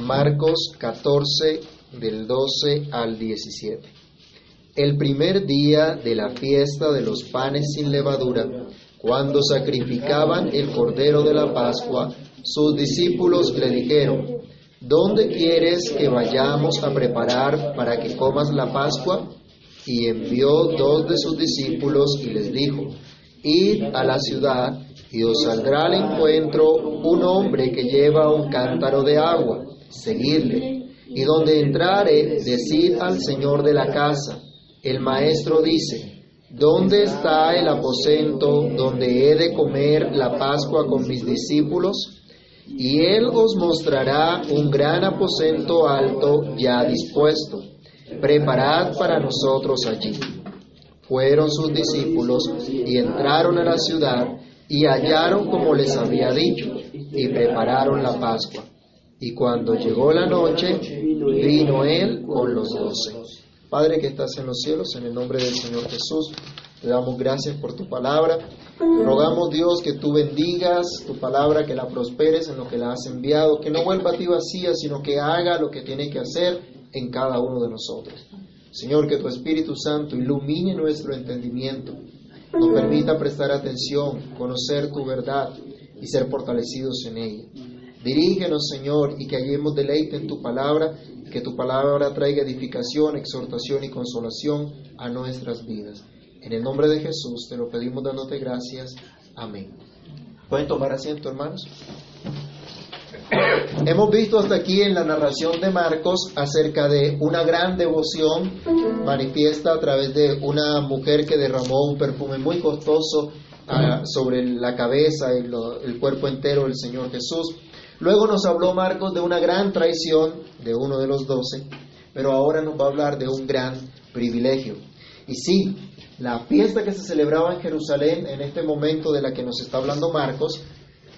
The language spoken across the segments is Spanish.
Marcos 14 del 12 al 17. El primer día de la fiesta de los panes sin levadura, cuando sacrificaban el cordero de la Pascua, sus discípulos le dijeron, ¿dónde quieres que vayamos a preparar para que comas la Pascua? Y envió dos de sus discípulos y les dijo, id a la ciudad y os saldrá al encuentro un hombre que lleva un cántaro de agua, seguidle. Y donde entrare, decid al Señor de la casa, el maestro dice, ¿dónde está el aposento donde he de comer la Pascua con mis discípulos? Y él os mostrará un gran aposento alto ya dispuesto. Preparad para nosotros allí. Fueron sus discípulos y entraron a la ciudad y hallaron como les había dicho y prepararon la Pascua. Y cuando llegó la noche, vino él con los doce. Padre que estás en los cielos, en el nombre del Señor Jesús, te damos gracias por tu palabra. Rogamos Dios que tú bendigas tu palabra, que la prosperes en lo que la has enviado, que no vuelva a ti vacía, sino que haga lo que tiene que hacer en cada uno de nosotros. Señor, que tu Espíritu Santo ilumine nuestro entendimiento, nos permita prestar atención, conocer tu verdad y ser fortalecidos en ella. Dirígenos, Señor, y que hallemos deleite en tu palabra, que tu palabra traiga edificación, exhortación y consolación a nuestras vidas. En el nombre de Jesús te lo pedimos dándote gracias. Amén. ¿Pueden tomar asiento, hermanos? Hemos visto hasta aquí en la narración de Marcos acerca de una gran devoción manifiesta a través de una mujer que derramó un perfume muy costoso ah, sobre la cabeza y el cuerpo entero del Señor Jesús. Luego nos habló Marcos de una gran traición de uno de los doce, pero ahora nos va a hablar de un gran privilegio. Y sí, la fiesta que se celebraba en Jerusalén en este momento de la que nos está hablando Marcos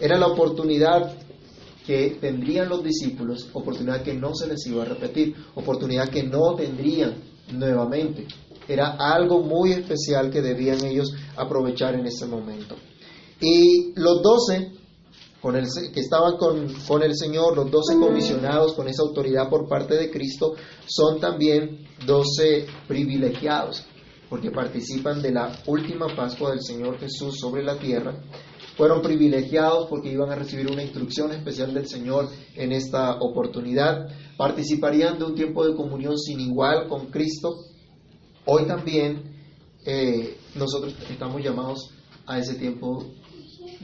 era la oportunidad que tendrían los discípulos, oportunidad que no se les iba a repetir, oportunidad que no tendrían nuevamente. Era algo muy especial que debían ellos aprovechar en ese momento. Y los doce con el, que estaban con, con el Señor, los doce comisionados con esa autoridad por parte de Cristo, son también doce privilegiados, porque participan de la última Pascua del Señor Jesús sobre la tierra fueron privilegiados porque iban a recibir una instrucción especial del Señor en esta oportunidad. Participarían de un tiempo de comunión sin igual con Cristo. Hoy también eh, nosotros estamos llamados a ese tiempo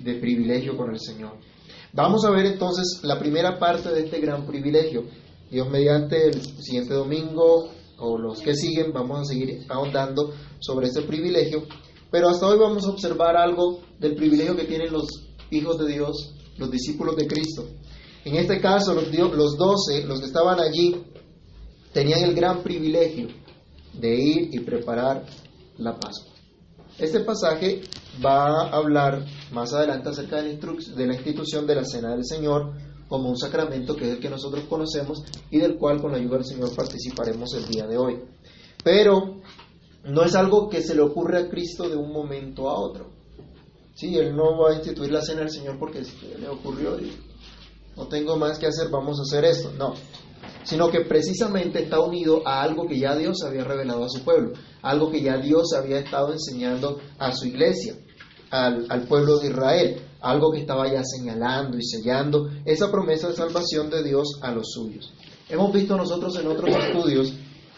de privilegio con el Señor. Vamos a ver entonces la primera parte de este gran privilegio. Dios mediante el siguiente domingo o los que siguen vamos a seguir ahondando sobre este privilegio pero hasta hoy vamos a observar algo del privilegio que tienen los hijos de Dios, los discípulos de Cristo. En este caso, los, los doce, los que estaban allí, tenían el gran privilegio de ir y preparar la Pascua. Este pasaje va a hablar más adelante acerca de la, de la institución de la Cena del Señor como un sacramento que es el que nosotros conocemos y del cual con la ayuda del Señor participaremos el día de hoy. Pero no es algo que se le ocurre a Cristo de un momento a otro. Sí, Él no va a instituir la cena del Señor porque le ocurrió y no tengo más que hacer, vamos a hacer esto. No, sino que precisamente está unido a algo que ya Dios había revelado a su pueblo, algo que ya Dios había estado enseñando a su iglesia, al, pueblo de Israel, algo que estaba ya señalando y sellando esa promesa de salvación de Dios a los suyos. Hemos visto nosotros en otros estudios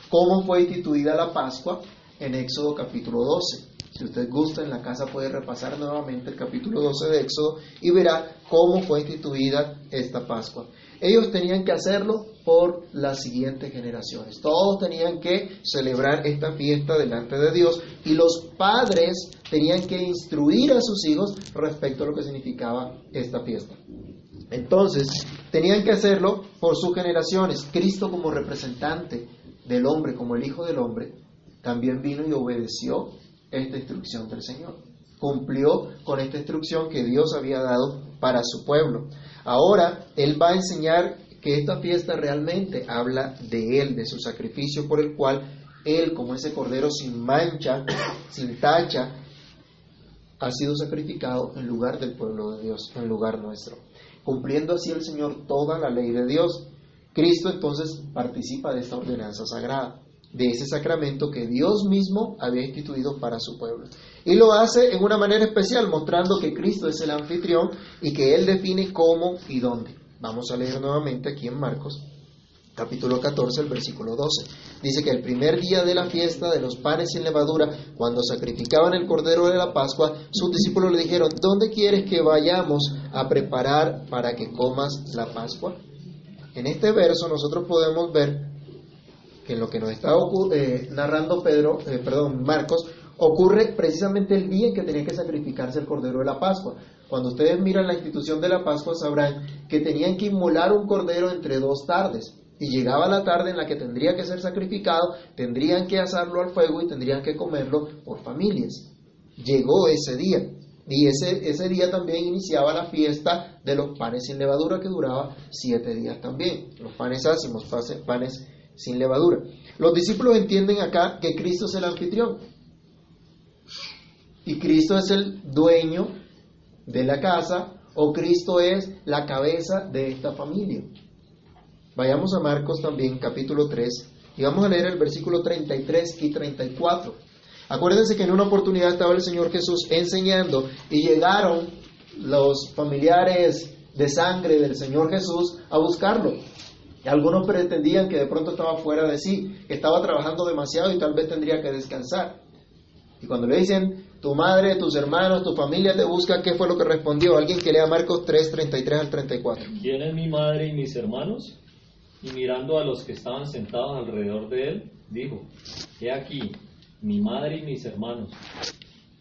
cómo fue instituida la Pascua en Éxodo capítulo 12. Si usted gusta, en la casa puede repasar nuevamente el capítulo 12 de Éxodo y verá cómo fue instituida esta Pascua. Ellos tenían que hacerlo por las siguientes generaciones. Todos tenían que celebrar esta fiesta delante de Dios y los padres tenían que instruir a sus hijos respecto a lo que significaba esta fiesta. Entonces, tenían que hacerlo por sus generaciones. Cristo como representante del hombre, como el Hijo del Hombre, también vino y obedeció esta instrucción del Señor. Cumplió con esta instrucción que Dios había dado para su pueblo. Ahora Él va a enseñar que esta fiesta realmente habla de Él, de su sacrificio por el cual Él, como ese cordero sin mancha, sin tacha, ha sido sacrificado en lugar del pueblo de Dios, en lugar nuestro, cumpliendo así el Señor toda la ley de Dios. Cristo entonces participa de esta ordenanza sagrada, de ese sacramento que Dios mismo había instituido para su pueblo. Y lo hace en una manera especial, mostrando que Cristo es el anfitrión y que Él define cómo y dónde. Vamos a leer nuevamente aquí en Marcos, capítulo 14, el versículo 12. Dice que el primer día de la fiesta de los panes sin levadura, cuando sacrificaban el cordero de la Pascua, sus discípulos le dijeron, ¿dónde quieres que vayamos a preparar para que comas la Pascua? En este verso nosotros podemos ver en lo que nos está eh, narrando Pedro, eh, perdón, Marcos, ocurre precisamente el día en que tenía que sacrificarse el cordero de la Pascua. Cuando ustedes miran la institución de la Pascua sabrán que tenían que inmolar un cordero entre dos tardes. Y llegaba la tarde en la que tendría que ser sacrificado, tendrían que asarlo al fuego y tendrían que comerlo por familias. Llegó ese día. Y ese, ese día también iniciaba la fiesta de los panes sin levadura que duraba siete días también. Los panes ácimos, panes sin levadura. Los discípulos entienden acá que Cristo es el anfitrión. Y Cristo es el dueño de la casa o Cristo es la cabeza de esta familia. Vayamos a Marcos también, capítulo 3, y vamos a leer el versículo 33 y 34. Acuérdense que en una oportunidad estaba el Señor Jesús enseñando y llegaron los familiares de sangre del Señor Jesús a buscarlo. Algunos pretendían que de pronto estaba fuera de sí, que estaba trabajando demasiado y tal vez tendría que descansar. Y cuando le dicen, tu madre, tus hermanos, tu familia te busca, ¿qué fue lo que respondió? Alguien que lea Marcos 3, 33 al 34. ¿Quién es mi madre y mis hermanos? Y mirando a los que estaban sentados alrededor de él, dijo, he aquí, mi madre y mis hermanos,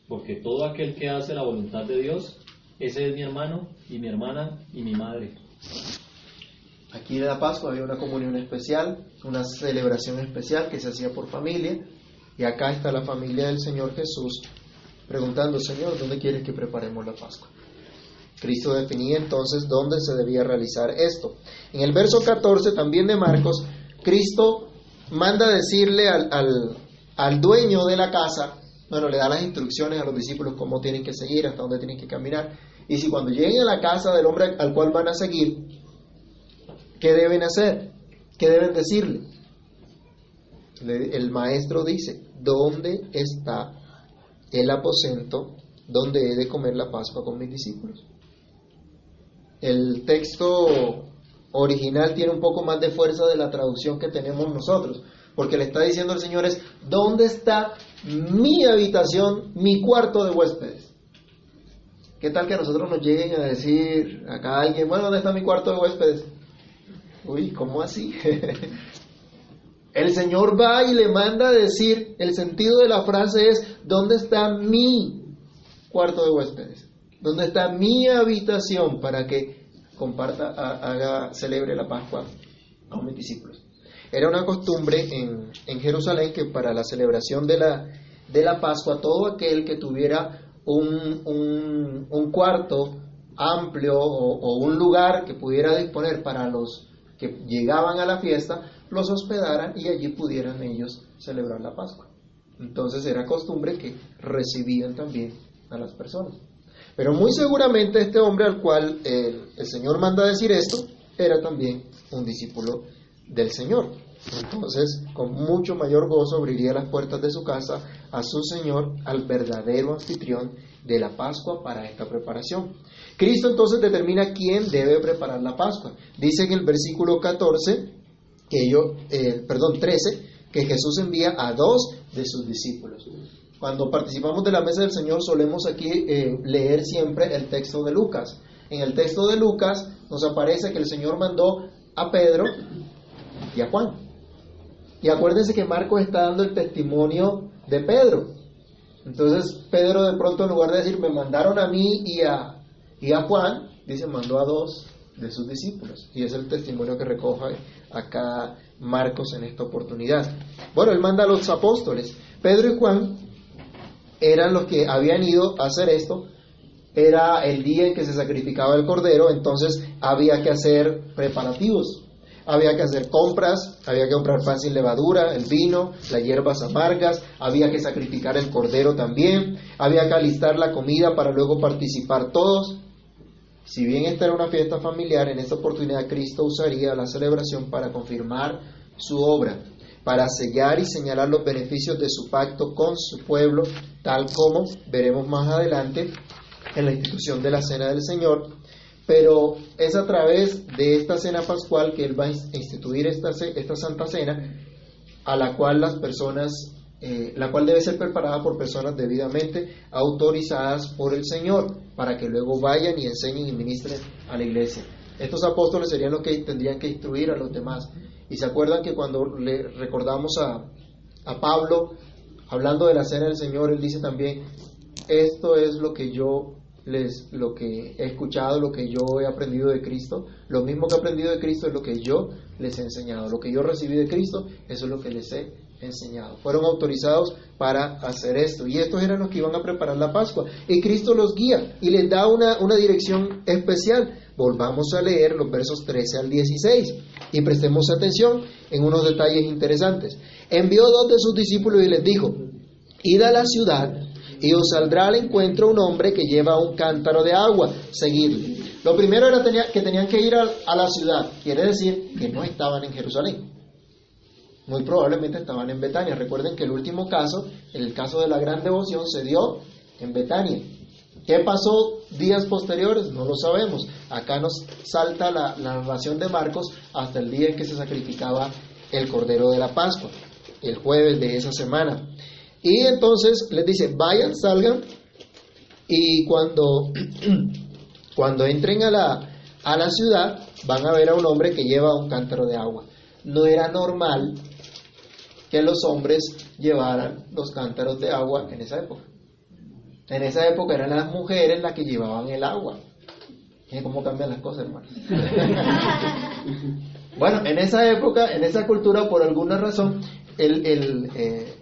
porque todo aquel que hace la voluntad de Dios, ese es mi hermano y mi hermana y mi madre. Aquí en la Pascua había una comunión especial, una celebración especial que se hacía por familia, y acá está la familia del Señor Jesús preguntando, Señor, ¿dónde quieres que preparemos la Pascua? Cristo definía entonces dónde se debía realizar esto. En el verso 14 también de Marcos, Cristo manda decirle al, al, dueño de la casa, bueno, le da las instrucciones a los discípulos cómo tienen que seguir, hasta dónde tienen que caminar. Y si cuando lleguen a la casa del hombre al cual van a seguir, ¿qué deben hacer? ¿Qué deben decirle? El maestro dice, ¿dónde está el aposento donde he de comer la Pascua con mis discípulos? El texto original tiene un poco más de fuerza de la traducción que tenemos nosotros, porque le está diciendo el Señor es, ¿dónde está mi habitación, mi cuarto de huéspedes? ¿Qué tal que a nosotros nos lleguen a decir acá alguien, bueno, ¿dónde está mi cuarto de huéspedes? Uy, ¿cómo así? El Señor va y le manda a decir, el sentido de la frase es, ¿dónde está mi cuarto de huéspedes? ¿Dónde está mi habitación para que comparta, haga, celebre la Pascua con mis discípulos? Era una costumbre en, en Jerusalén que para la celebración de la, de la Pascua, todo aquel que tuviera un, un, un cuarto amplio o, o un lugar que pudiera disponer para los que llegaban a la fiesta, los hospedaran y allí pudieran ellos celebrar la Pascua. Entonces era costumbre que recibían también a las personas. Pero muy seguramente este hombre al cual el, el Señor manda decir esto era también un discípulo del Señor. Entonces, con mucho mayor gozo abriría las puertas de su casa a su Señor, al verdadero anfitrión de la Pascua para esta preparación. Cristo entonces determina quién debe preparar la Pascua. Dice en el versículo 14 que yo, eh, perdón, 13, que Jesús envía a dos de sus discípulos. Cuando participamos de la mesa del Señor solemos aquí eh, leer siempre el texto de Lucas. En el texto de Lucas nos aparece que el Señor mandó a Pedro y a Juan. Y acuérdense que Marcos está dando el testimonio de Pedro. Entonces Pedro de pronto en lugar de decir me mandaron a mí y a, y a Juan, dice mandó a dos de sus discípulos. Y es el testimonio que recoge acá Marcos en esta oportunidad. Bueno, él manda a los apóstoles. Pedro y Juan eran los que habían ido a hacer esto. Era el día en que se sacrificaba el cordero, entonces había que hacer preparativos. Había que hacer compras, había que comprar pan sin levadura, el vino, las hierbas amargas, había que sacrificar el cordero también, había que alistar la comida para luego participar todos. Si bien esta era una fiesta familiar, en esta oportunidad Cristo usaría la celebración para confirmar su obra, para sellar y señalar los beneficios de su pacto con su pueblo, tal como veremos más adelante en la institución de la Cena del Señor. Pero es a través de esta cena pascual que Él va a instituir esta, esta Santa Cena, a la cual las personas eh, la cual debe ser preparada por personas debidamente autorizadas por el Señor, para que luego vayan y enseñen y ministren a la iglesia. Estos apóstoles serían los que tendrían que instruir a los demás. Y se acuerdan que cuando le recordamos a, a Pablo, hablando de la cena del Señor, él dice también, esto es lo que yo lo que he escuchado, lo que yo he aprendido de Cristo, lo mismo que he aprendido de Cristo es lo que yo les he enseñado, lo que yo recibí de Cristo, eso es lo que les he enseñado. Fueron autorizados para hacer esto. Y estos eran los que iban a preparar la Pascua. Y Cristo los guía y les da una, una dirección especial. Volvamos a leer los versos 13 al 16 y prestemos atención en unos detalles interesantes. Envió dos de sus discípulos y les dijo, id a la ciudad y os saldrá al encuentro un hombre que lleva un cántaro de agua, seguidle. Lo primero era que tenían que ir a la ciudad, quiere decir que no estaban en Jerusalén muy probablemente estaban en Betania. Recuerden que el último caso, el caso de la gran devoción, se dio en Betania. ¿Qué pasó días posteriores? No lo sabemos. Acá nos salta la, narración de Marcos hasta el día en que se sacrificaba el Cordero de la Pascua, el jueves de esa semana. Y entonces les dice, vayan, salgan, y cuando, cuando entren a la, a la ciudad, van a ver a un hombre que lleva un cántaro de agua. No era normal que los hombres llevaran los cántaros de agua en esa época. En esa época eran las mujeres las que llevaban el agua. cómo cambian las cosas, hermano? bueno, en esa época, en esa cultura, por alguna razón, el, eh,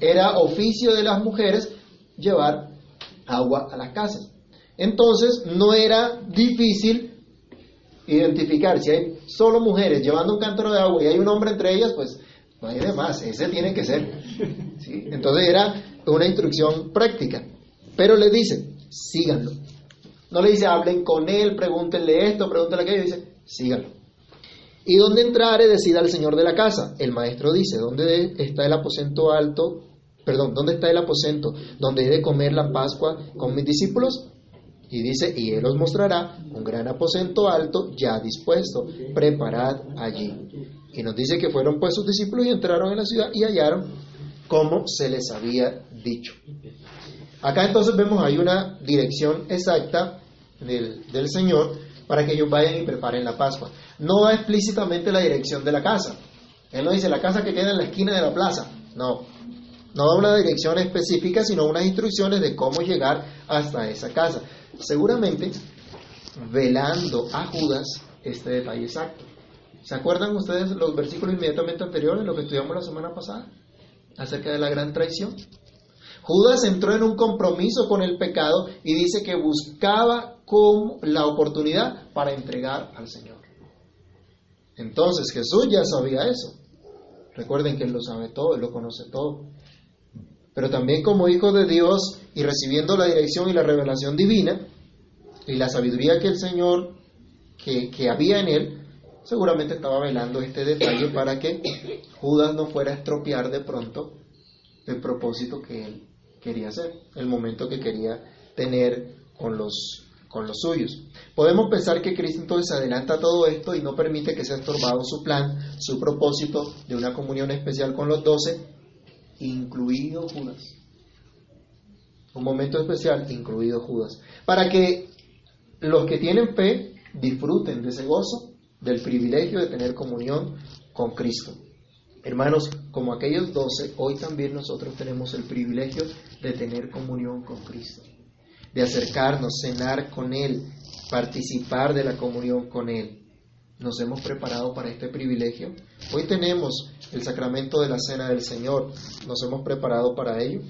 era oficio de las mujeres llevar agua a las casas. Entonces, no era difícil identificar si hay solo mujeres llevando un cántaro de agua y hay un hombre entre ellas, pues no hay de más, ese tiene que ser. Entonces era una instrucción práctica. Pero le dice, síganlo. No le dice, hablen con él, pregúntenle esto, pregúntenle aquello, dice, síganlo. Y donde entrare, decida el señor de la casa. El maestro dice, ¿dónde está el aposento alto? Perdón, ¿dónde está el aposento donde he de comer la Pascua con mis discípulos? Y dice, y él os mostrará un gran aposento alto ya dispuesto, preparad allí. Y nos dice que fueron pues sus discípulos y entraron en la ciudad y hallaron como se les había dicho. Acá entonces vemos hay una dirección exacta del, del Señor para que ellos vayan y preparen la Pascua. No va explícitamente la dirección de la casa. Él no dice la casa que queda en la esquina de la plaza. No. No da una dirección específica, sino unas instrucciones de cómo llegar hasta esa casa. Seguramente velando a Judas este detalle exacto. ¿Se acuerdan ustedes los versículos inmediatamente anteriores, lo que estudiamos la semana pasada, acerca de la gran traición? Judas entró en un compromiso con el pecado y dice que buscaba la oportunidad para entregar al Señor. Entonces Jesús ya sabía eso. Recuerden que Él lo sabe todo, Él lo conoce todo. Pero también como hijo de Dios y recibiendo la dirección y la revelación divina y la sabiduría que el Señor, que, que había en Él, seguramente estaba velando este detalle para que Judas no fuera a estropear de pronto el propósito que él quería hacer, el momento que quería tener con los, con los suyos. Podemos pensar que Cristo entonces adelanta todo esto y no permite que sea estorbado su plan, su propósito de una comunión especial con los doce, incluido Judas. Un momento especial, incluido Judas, para que los que tienen fe disfruten de ese gozo del privilegio de tener comunión con Cristo. Hermanos, como aquellos doce, hoy también nosotros tenemos el privilegio de tener comunión con Cristo, de acercarnos, cenar con Él, participar de la comunión con Él. ¿Nos hemos preparado para este privilegio? Hoy tenemos el sacramento de la Cena del Señor. ¿Nos hemos preparado para ello?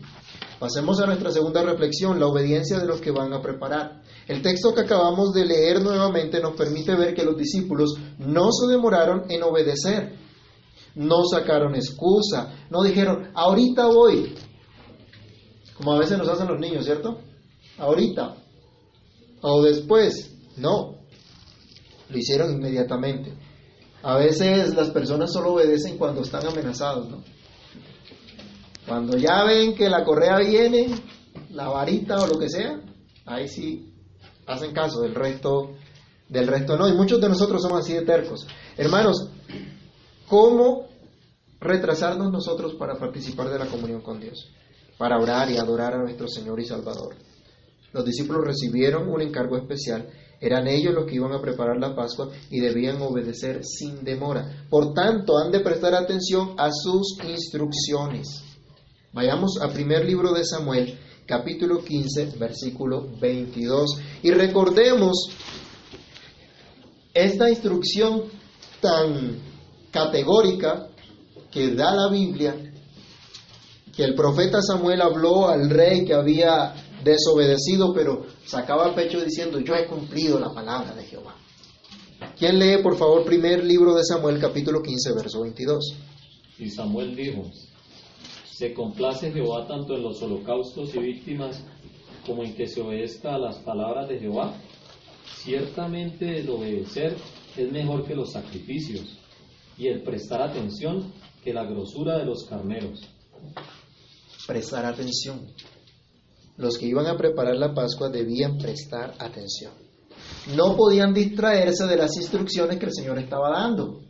Pasemos a nuestra segunda reflexión, la obediencia de los que van a preparar. El texto que acabamos de leer nuevamente nos permite ver que los discípulos no se demoraron en obedecer, no sacaron excusa, no dijeron, ahorita voy, como a veces nos hacen los niños, ¿cierto? Ahorita, o después, No, lo hicieron inmediatamente. A veces las personas solo obedecen cuando están amenazados, ¿no? Cuando ya ven que la correa viene, la varita o lo que sea, ahí sí hacen caso, del resto, del resto no. Y muchos de nosotros somos así de tercos. Hermanos, ¿cómo retrasarnos nosotros para participar de la comunión con Dios? Para orar y adorar a nuestro Señor y Salvador. Los discípulos recibieron un encargo especial. Eran ellos los que iban a preparar la Pascua y debían obedecer sin demora. Por tanto, han de prestar atención a sus instrucciones. Vayamos al primer libro de Samuel, capítulo 15, versículo 22. Y recordemos esta instrucción tan categórica que da la Biblia, que el profeta Samuel habló al rey que había desobedecido, pero sacaba pecho diciendo, yo he cumplido la palabra de Jehová. ¿Quién lee, por favor, primer libro de Samuel, capítulo 15, verso 22? Y Samuel dijo, se complace Jehová tanto en los holocaustos y víctimas como en que se obedezca a las palabras de Jehová. Ciertamente el obedecer es mejor que los sacrificios y el prestar atención que la grosura de los carneros. Prestar atención. Los que iban a preparar la Pascua debían prestar atención. No podían distraerse de las instrucciones que el Señor estaba dando.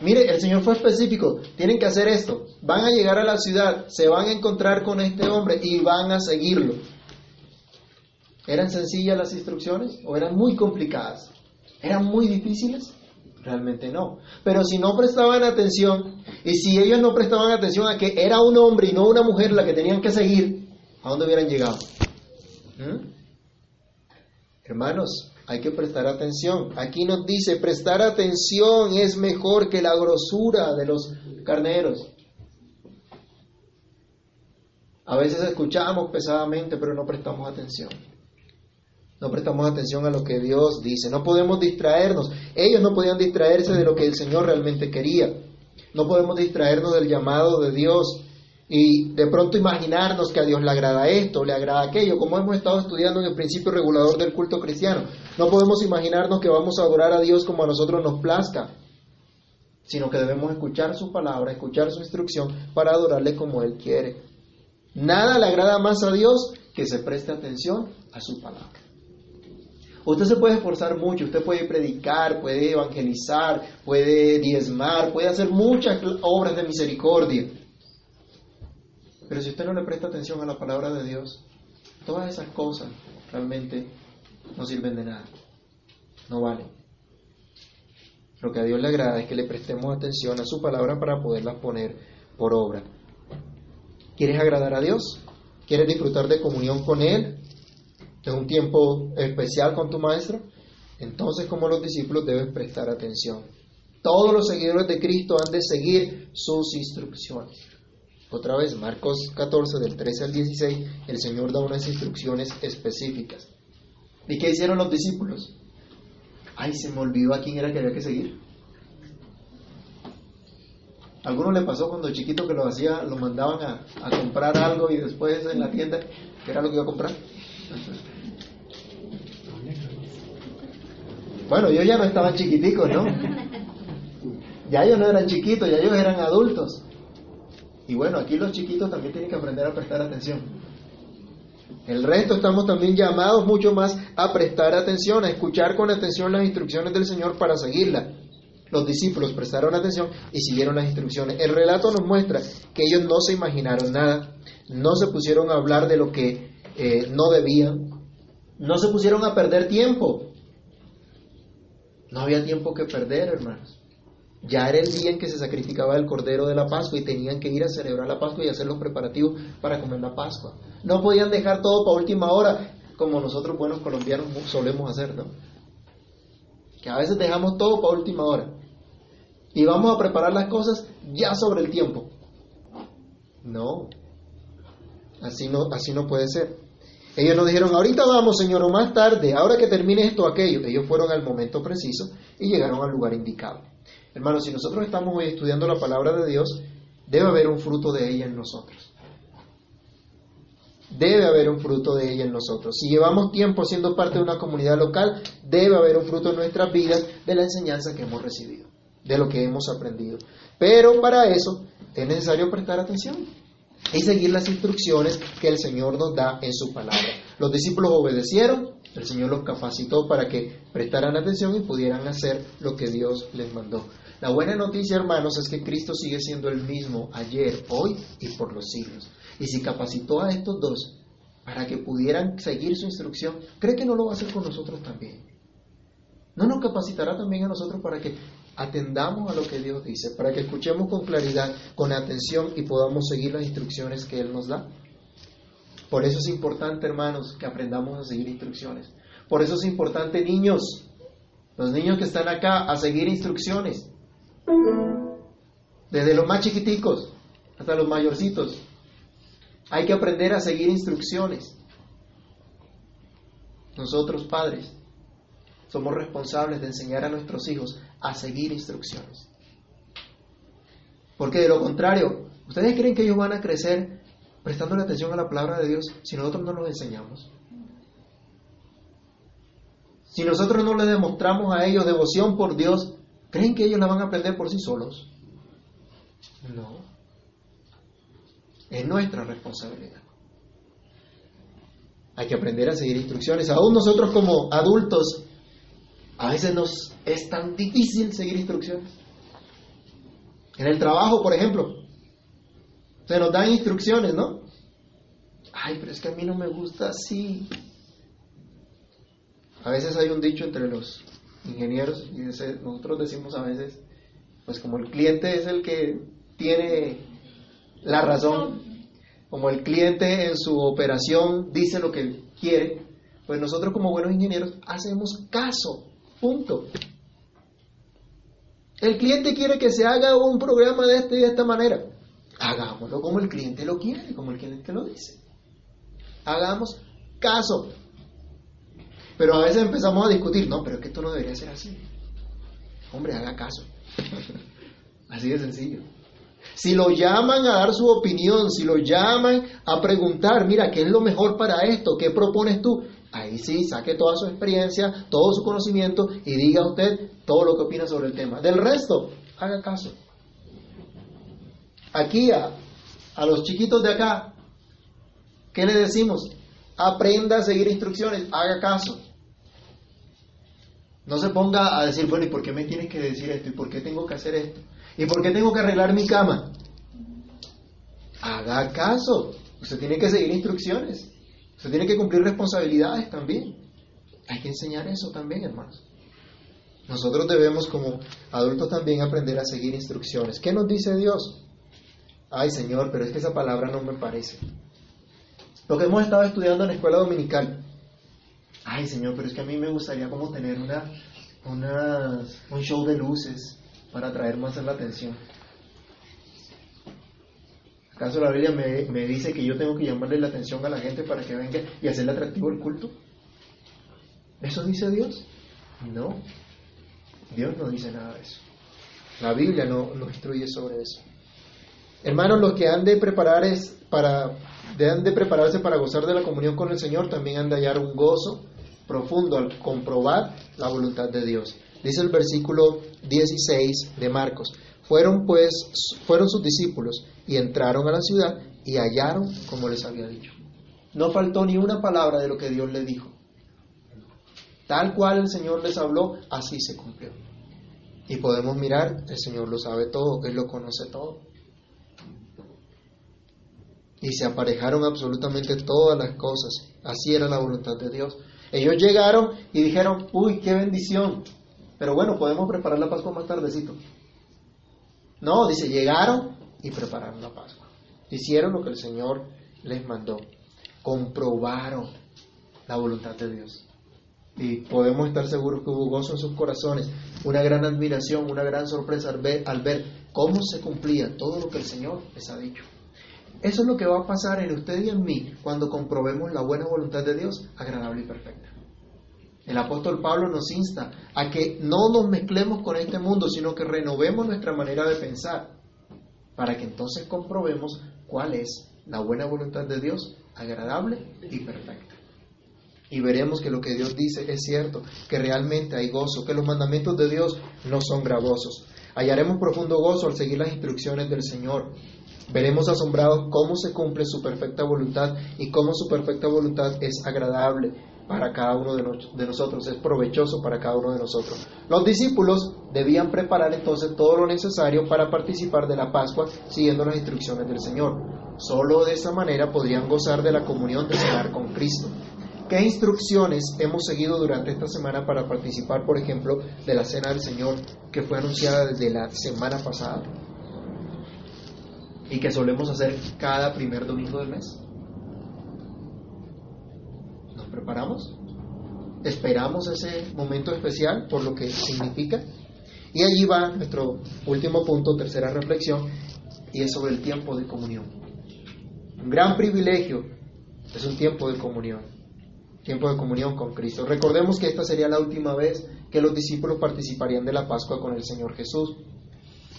Mire, el Señor fue específico, tienen que hacer esto, van a llegar a la ciudad, se van a encontrar con este hombre y van a seguirlo. ¿Eran sencillas las instrucciones o eran muy complicadas? ¿Eran muy difíciles? Realmente no. Pero si no prestaban atención y si ellos no prestaban atención a que era un hombre y no una mujer la que tenían que seguir, ¿a dónde hubieran llegado? ¿Mm? Hermanos, hay que prestar atención. Aquí nos dice, prestar atención es mejor que la grosura de los carneros. A veces escuchamos pesadamente, pero no prestamos atención. No prestamos atención a lo que Dios dice. No podemos distraernos. Ellos no podían distraerse de lo que el Señor realmente quería. No podemos distraernos del llamado de Dios y de pronto imaginarnos que a Dios le agrada esto, le agrada aquello, como hemos estado estudiando en el principio regulador del culto cristiano. No podemos imaginarnos que vamos a adorar a Dios como a nosotros nos plazca, sino que debemos escuchar su palabra, escuchar su instrucción para adorarle como Él quiere. Nada le agrada más a Dios que se preste atención a su palabra. Usted se puede esforzar mucho, usted puede predicar, puede evangelizar, puede diezmar, puede hacer muchas obras de misericordia. Pero si usted no le presta atención a la palabra de Dios, todas esas cosas realmente no sirven de nada. No valen. Lo que a Dios le agrada es que le prestemos atención a su palabra para poderlas poner por obra. ¿Quieres agradar a Dios? ¿Quieres disfrutar de comunión con Él? ¿De un tiempo especial con tu maestro? Entonces, como los discípulos, debes prestar atención. Todos los seguidores de Cristo han de seguir sus instrucciones. Otra vez, Marcos 14, del 13 al 16, el Señor da unas instrucciones específicas. ¿Y qué hicieron los discípulos? Ay, se me olvidó a quién era que había que seguir. ¿A alguno le pasó cuando chiquito que lo hacía, lo mandaban a, a comprar algo y después en la tienda, ¿qué era lo que iba a comprar? Bueno, yo ya no estaban chiquiticos, ¿no? Ya ellos no eran chiquitos, ya ellos eran adultos. Y bueno, aquí los chiquitos también tienen que aprender a prestar atención. El resto estamos también llamados mucho más a prestar atención, a escuchar con atención las instrucciones del Señor para seguirlas. Los discípulos prestaron atención y siguieron las instrucciones. El relato nos muestra que ellos no se imaginaron nada, no se pusieron a hablar de lo que eh, no debían, no se pusieron a perder tiempo. No había tiempo que perder, hermanos. Ya era el día en que se sacrificaba el cordero de la Pascua y tenían que ir a celebrar la Pascua y hacer los preparativos para comer la Pascua. No podían dejar todo para última hora, como nosotros buenos colombianos solemos hacer, ¿no? Que a veces dejamos todo para última hora. Y vamos a preparar las cosas ya sobre el tiempo. No. Así no, así no puede ser. Ellos nos dijeron, ahorita vamos, Señor, o más tarde, ahora que termine esto aquello. Ellos fueron al momento preciso y llegaron al lugar indicado. Hermanos, si nosotros estamos hoy estudiando la palabra de Dios, debe haber un fruto de ella en nosotros. debe haber un fruto de ella en nosotros. Si llevamos tiempo siendo parte de una comunidad local, debe haber un fruto en nuestras vidas de la enseñanza que hemos recibido, de lo que hemos aprendido. Pero para eso es necesario prestar atención y seguir las instrucciones que el Señor nos da en su palabra. Los discípulos obedecieron, el Señor los capacitó para que prestaran atención y pudieran hacer lo que Dios les mandó. La buena noticia, hermanos, es que Cristo sigue siendo el mismo ayer, hoy y por los siglos. Y si capacitó a estos dos para que pudieran seguir su instrucción, ¿cree que no lo va a hacer con nosotros también? ¿No nos capacitará también a nosotros para que atendamos a lo que Dios dice, para que escuchemos con claridad, con atención y podamos seguir las instrucciones que Él nos da? Por eso es importante, hermanos, que aprendamos a seguir instrucciones. Por eso es importante, niños, los niños que están acá, a seguir instrucciones. Desde los más chiquiticos hasta los mayorcitos. Hay que aprender a seguir instrucciones. Nosotros, padres, somos responsables de enseñar a nuestros hijos a seguir instrucciones. Porque de lo contrario, ¿ustedes creen que ellos van a crecer prestando atención a la palabra de Dios si nosotros no los enseñamos? Si nosotros no les demostramos a ellos devoción por Dios, ¿creen que ellos la van a aprender por sí solos? No. Es nuestra responsabilidad. Hay que aprender a seguir instrucciones. Aún nosotros como adultos a veces nos es tan difícil seguir instrucciones. En el trabajo, por ejemplo, se nos dan instrucciones, ¿no? Ay, pero es que a mí no me gusta así. A veces hay un dicho entre los ingenieros y nosotros decimos a veces, pues como el cliente es el que tiene la razón, como el cliente en su operación dice lo que quiere, pues nosotros como buenos ingenieros hacemos caso Punto. El cliente quiere que se haga un programa de esta y de esta manera. Hagámoslo como el cliente lo quiere, como el cliente lo dice. Hagamos caso. Pero a veces empezamos a discutir, no, pero es que esto no debería ser así. Hombre, haga caso. así de sencillo. Si lo llaman a dar su opinión, si lo llaman a preguntar, mira, ¿qué es lo mejor para esto? ¿Qué propones tú? Ahí sí, saque toda su experiencia, todo su conocimiento y diga usted todo lo que opina sobre el tema. Del resto, haga caso. Aquí a, a los chiquitos de acá, ¿qué le decimos? Aprenda a seguir instrucciones, haga caso. No se ponga a decir, bueno, ¿y por qué me tienes que decir esto? ¿Y por qué tengo que hacer esto? ¿Y por qué tengo que arreglar mi cama? Haga caso. Usted tiene que seguir instrucciones. Se tiene que cumplir responsabilidades también. Hay que enseñar eso también, hermanos. Nosotros debemos como adultos también aprender a seguir instrucciones. ¿Qué nos dice Dios? Ay Señor, pero es que esa palabra no me parece. Lo que hemos estado estudiando en la escuela dominical. Ay Señor, pero es que a mí me gustaría como tener una, una un show de luces para atraer más la atención. ¿Acaso la Biblia me, dice que yo tengo que llamarle la atención a la gente para que venga y hacerle atractivo el culto? ¿Eso dice Dios? No. Dios no dice nada de eso. La Biblia no, no instruye sobre eso. Hermanos, los que han de preparar es para han de prepararse para gozar de la comunión con el Señor, también han de hallar un gozo profundo al comprobar la voluntad de Dios. Dice el versículo 16 de Marcos. Fueron pues, fueron sus discípulos y entraron a la ciudad y hallaron como les había dicho. No faltó ni una palabra de lo que Dios les dijo. Tal cual el Señor les habló, así se cumplió. Y podemos mirar, el Señor lo sabe todo, Él lo conoce todo. Y se aparejaron absolutamente todas las cosas. Así era la voluntad de Dios. Ellos llegaron y dijeron, uy, qué bendición. Pero bueno, podemos preparar la Pascua más tardecito. No, dice, llegaron y prepararon la Pascua. Hicieron lo que el Señor les mandó. Comprobaron la voluntad de Dios. Y podemos estar seguros que hubo gozo en sus corazones, una gran admiración, una gran sorpresa al ver, cómo se cumplía todo lo que el Señor les ha dicho. Eso es lo que va a pasar en usted y en mí cuando comprobemos la buena voluntad de Dios, agradable y perfecta. El apóstol Pablo nos insta a que no nos mezclemos con este mundo, sino que renovemos nuestra manera de pensar, para que entonces comprobemos cuál es la buena voluntad de Dios, agradable y perfecta. Y veremos que lo que Dios dice es cierto, que realmente hay gozo, que los mandamientos de Dios no son gravosos. Hallaremos profundo gozo al seguir las instrucciones del Señor. Veremos asombrados cómo se cumple su perfecta voluntad y cómo su perfecta voluntad es agradable para cada uno de, nosotros, es provechoso para cada uno de nosotros. Los discípulos debían preparar entonces todo lo necesario para participar de la Pascua siguiendo las instrucciones del Señor. Solo de esa manera podrían gozar de la comunión de cenar con Cristo. ¿Qué instrucciones hemos seguido durante esta semana para participar, por ejemplo, de la Cena del Señor que fue anunciada desde la semana pasada? Y que solemos hacer cada primer domingo del mes preparamos, esperamos ese momento especial por lo que significa. Y allí va nuestro último punto, tercera reflexión, y es sobre el tiempo de comunión. Un gran privilegio es un tiempo de comunión, tiempo de comunión con Cristo. Recordemos que esta sería la última vez que los discípulos participarían de la Pascua con el Señor Jesús,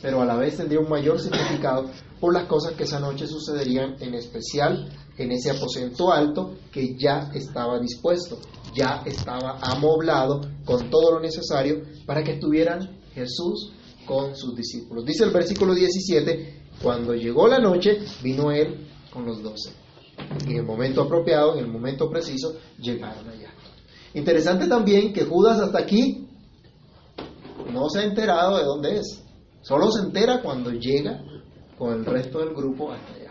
pero a la vez tendría un mayor significado por las cosas que esa noche sucederían, en especial en ese aposento alto que ya estaba dispuesto, ya estaba amoblado con todo lo necesario para que estuvieran Jesús con sus discípulos. Dice el versículo 17, cuando llegó la noche, vino él con los doce. Y en el momento apropiado, en el momento preciso, llegaron allá. Interesante también que Judas hasta aquí no se ha enterado de dónde es. Solo se entera cuando llega con el resto del grupo hasta allá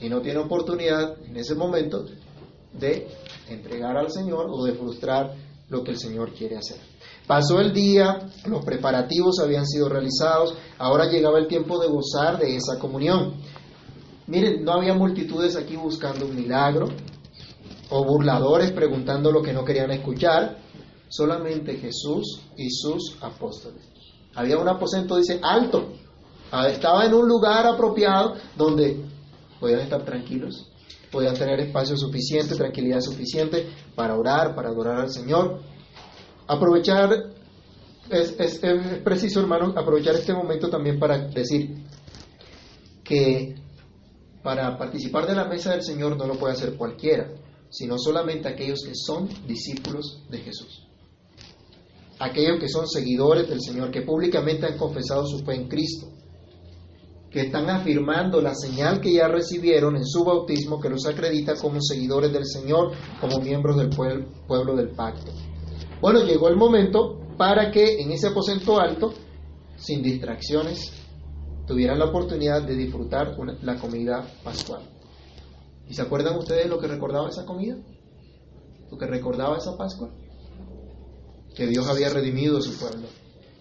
y no tiene oportunidad en ese momento de entregar al Señor o de frustrar lo que el Señor quiere hacer. Pasó el día, los preparativos habían sido realizados, ahora llegaba el tiempo de gozar de esa comunión. Miren, no había multitudes aquí buscando un milagro o burladores preguntando lo que no querían escuchar, solamente Jesús y sus apóstoles. Había un aposento, dice, alto. Estaba en un lugar apropiado donde podían estar tranquilos, podían tener espacio suficiente, tranquilidad suficiente para orar, para adorar al Señor. Aprovechar, es, es, preciso hermano, aprovechar este momento también para decir que para participar de la mesa del Señor no lo puede hacer cualquiera, sino solamente aquellos que son discípulos de Jesús. Aquellos que son seguidores del Señor, que públicamente han confesado su fe en Cristo que están afirmando la señal que ya recibieron en su bautismo que los acredita como seguidores del Señor, como miembros del pueblo del pacto. Bueno, llegó el momento para que en ese aposento alto, sin distracciones, tuvieran la oportunidad de disfrutar la comida pascual. ¿Y se acuerdan ustedes lo que recordaba esa comida? ¿Lo que recordaba esa Pascua? Que Dios había redimido a su pueblo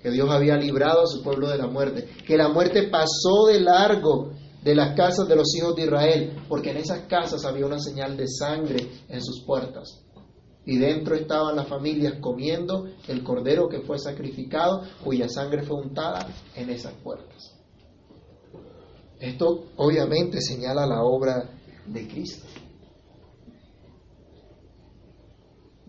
que Dios había librado a su pueblo de la muerte, que la muerte pasó de largo de las casas de los hijos de Israel, porque en esas casas había una señal de sangre en sus puertas. Y dentro estaban las familias comiendo el cordero que fue sacrificado, cuya sangre fue untada en esas puertas. Esto obviamente señala la obra de Cristo.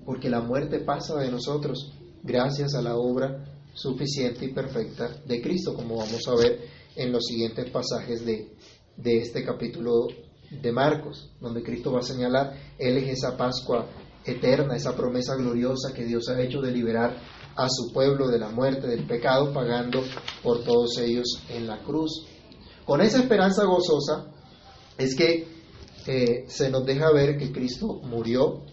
Porque la muerte pasa de nosotros gracias a la obra suficiente y perfecta de Cristo, como vamos a ver en los siguientes pasajes de, de este capítulo de Marcos, donde Cristo va a señalar, Él es esa Pascua eterna, esa promesa gloriosa que Dios ha hecho de liberar a su pueblo de la muerte, del pecado, pagando por todos ellos en la cruz. Con esa esperanza gozosa es que eh, se nos deja ver que Cristo murió,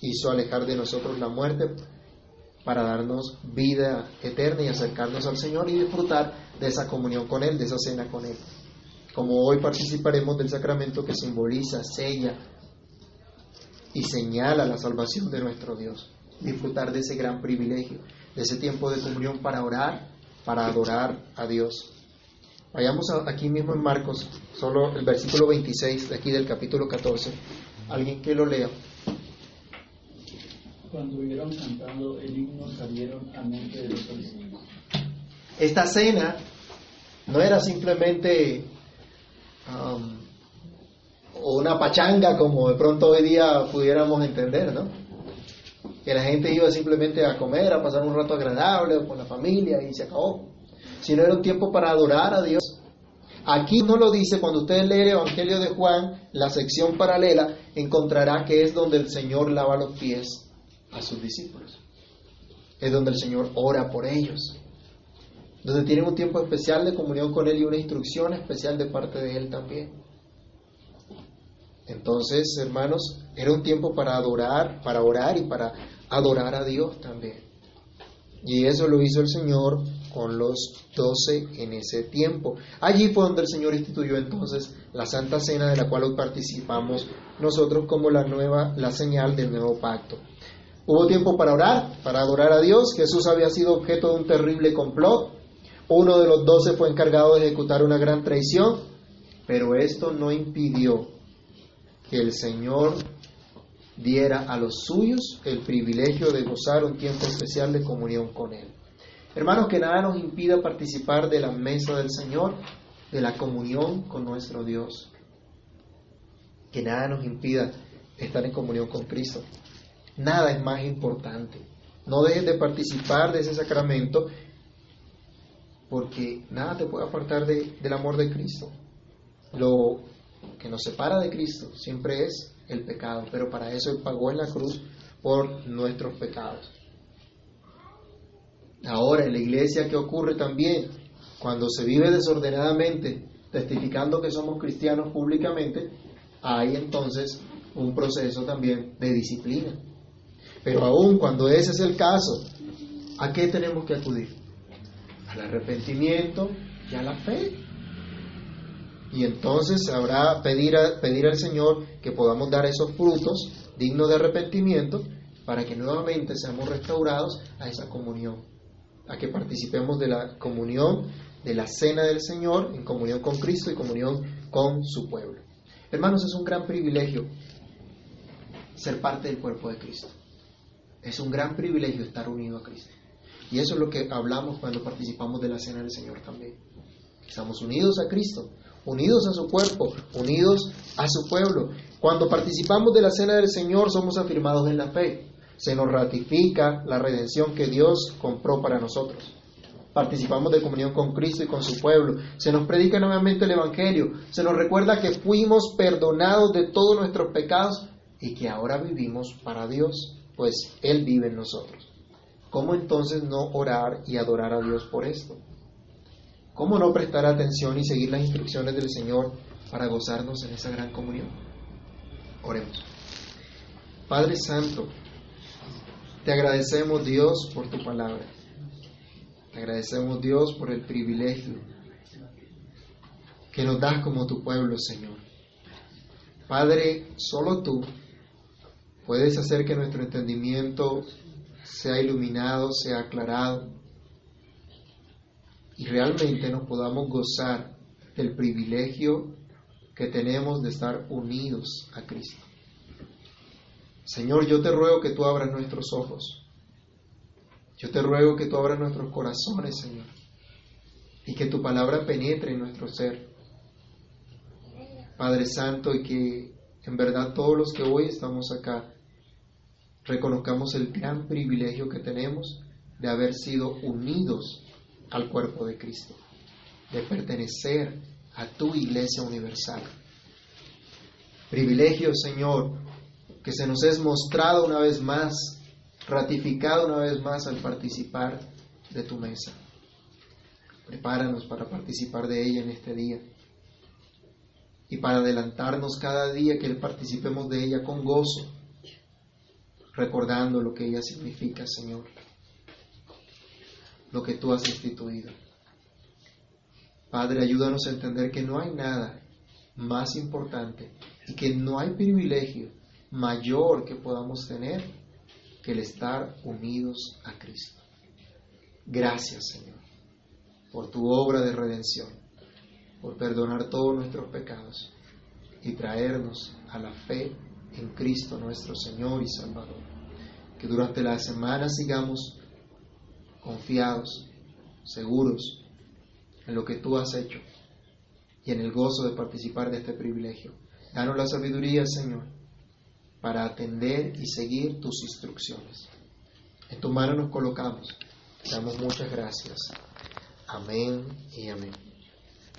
hizo alejar de nosotros la muerte para darnos vida eterna y acercarnos al Señor y disfrutar de esa comunión con Él, de esa cena con Él. Como hoy participaremos del sacramento que simboliza, sella y señala la salvación de nuestro Dios. Disfrutar de ese gran privilegio, de ese tiempo de comunión para orar, para adorar a Dios. Vayamos aquí mismo en Marcos, solo el versículo 26 de aquí del capítulo 14. Alguien que lo lea. Cuando hubieron cantado el himno salieron a de los. Esta cena no era simplemente um, una pachanga como de pronto hoy día pudiéramos entender, ¿no? Que la gente iba simplemente a comer, a pasar un rato agradable con la familia y se acabó. Sino era un tiempo para adorar a Dios, Aquí no lo dice, cuando usted lee el Evangelio de Juan, la sección paralela, encontrará que es donde el Señor lava los pies a sus discípulos. Es donde el Señor ora por ellos. Donde tienen un tiempo especial de comunión con Él y una instrucción especial de parte de Él también. Entonces, hermanos, era un tiempo para adorar, para orar y para adorar a Dios también. Y eso lo hizo el Señor con los doce en ese tiempo. Allí fue donde el Señor instituyó entonces la Santa Cena de la cual hoy participamos nosotros como la nueva, la señal del nuevo pacto. Hubo tiempo para orar, para adorar a Dios. Jesús había sido objeto de un terrible complot. Uno de los doce fue encargado de ejecutar una gran traición, pero esto no impidió que el Señor diera a los suyos el privilegio de gozar un tiempo especial de comunión con Él. Hermanos, que nada nos impida participar de la mesa del Señor, de la comunión con nuestro Dios. Que nada nos impida estar en comunión con Cristo. Nada es más importante. No dejes de participar de ese sacramento porque nada te puede apartar del amor de Cristo. Lo que nos separa de Cristo siempre es el pecado, pero para eso Él pagó en la cruz por nuestros pecados. Ahora, en la iglesia, ¿qué ocurre también? Cuando se vive desordenadamente, testificando que somos cristianos públicamente, hay entonces un proceso también de disciplina. Pero aún cuando ese es el caso, ¿a qué tenemos que acudir? Al arrepentimiento y a la fe. Y entonces habrá pedir, pedir al Señor que podamos dar esos frutos dignos de arrepentimiento para que nuevamente seamos restaurados a esa comunión, a que participemos de la comunión, de la cena del Señor, en comunión con Cristo y comunión con su pueblo. Hermanos, es un gran privilegio ser parte del cuerpo de Cristo. Es un gran privilegio estar unido a Cristo. Y eso es lo que hablamos cuando participamos de la cena del Señor también. Estamos unidos a Cristo, unidos a su cuerpo, unidos a su pueblo. Cuando participamos de la cena del Señor somos afirmados en la fe. Se nos ratifica la redención que Dios compró para nosotros. Participamos de comunión con Cristo y con su pueblo. Se nos predica nuevamente el Evangelio. Se nos recuerda que fuimos perdonados de todos nuestros pecados y que ahora vivimos para Dios, pues Él vive en nosotros. ¿Cómo entonces no orar y adorar a Dios por esto? ¿Cómo no prestar atención y seguir las instrucciones del Señor para gozarnos en esa gran comunión? Oremos. Padre Santo, te agradecemos Dios por tu palabra. Te agradecemos Dios por el privilegio que nos das como tu pueblo, Señor. Padre, solo tú puedes hacer que nuestro entendimiento sea iluminado, sea aclarado y realmente nos podamos gozar del privilegio que tenemos de estar unidos a Cristo. Señor, yo te ruego que tú abras nuestros ojos. Yo te ruego que tú abras nuestros corazones, Señor, y que tu palabra penetre en nuestro ser. Padre Santo, y que en verdad todos los que hoy estamos acá reconozcamos el gran privilegio que tenemos de haber sido unidos al cuerpo de Cristo, de pertenecer a tu iglesia universal. Privilegio, Señor, que se nos es mostrado una vez más, ratificado una vez más al participar de tu mesa. Prepáranos para participar de ella en este día y para adelantarnos cada día que participemos de ella con gozo, recordando lo que ella significa, Señor lo que tú has instituido. Padre, ayúdanos a entender que no hay nada más importante y que no hay privilegio mayor que podamos tener que el estar unidos a Cristo. Gracias, Señor, por tu obra de redención, por perdonar todos nuestros pecados y traernos a la fe en Cristo nuestro Señor y Salvador. Que durante la semana sigamos confiados, seguros en lo que tú has hecho y en el gozo de participar de este privilegio. Danos la sabiduría, Señor, para atender y seguir tus instrucciones. En tu mano nos colocamos. Damos muchas gracias. Amén y amén.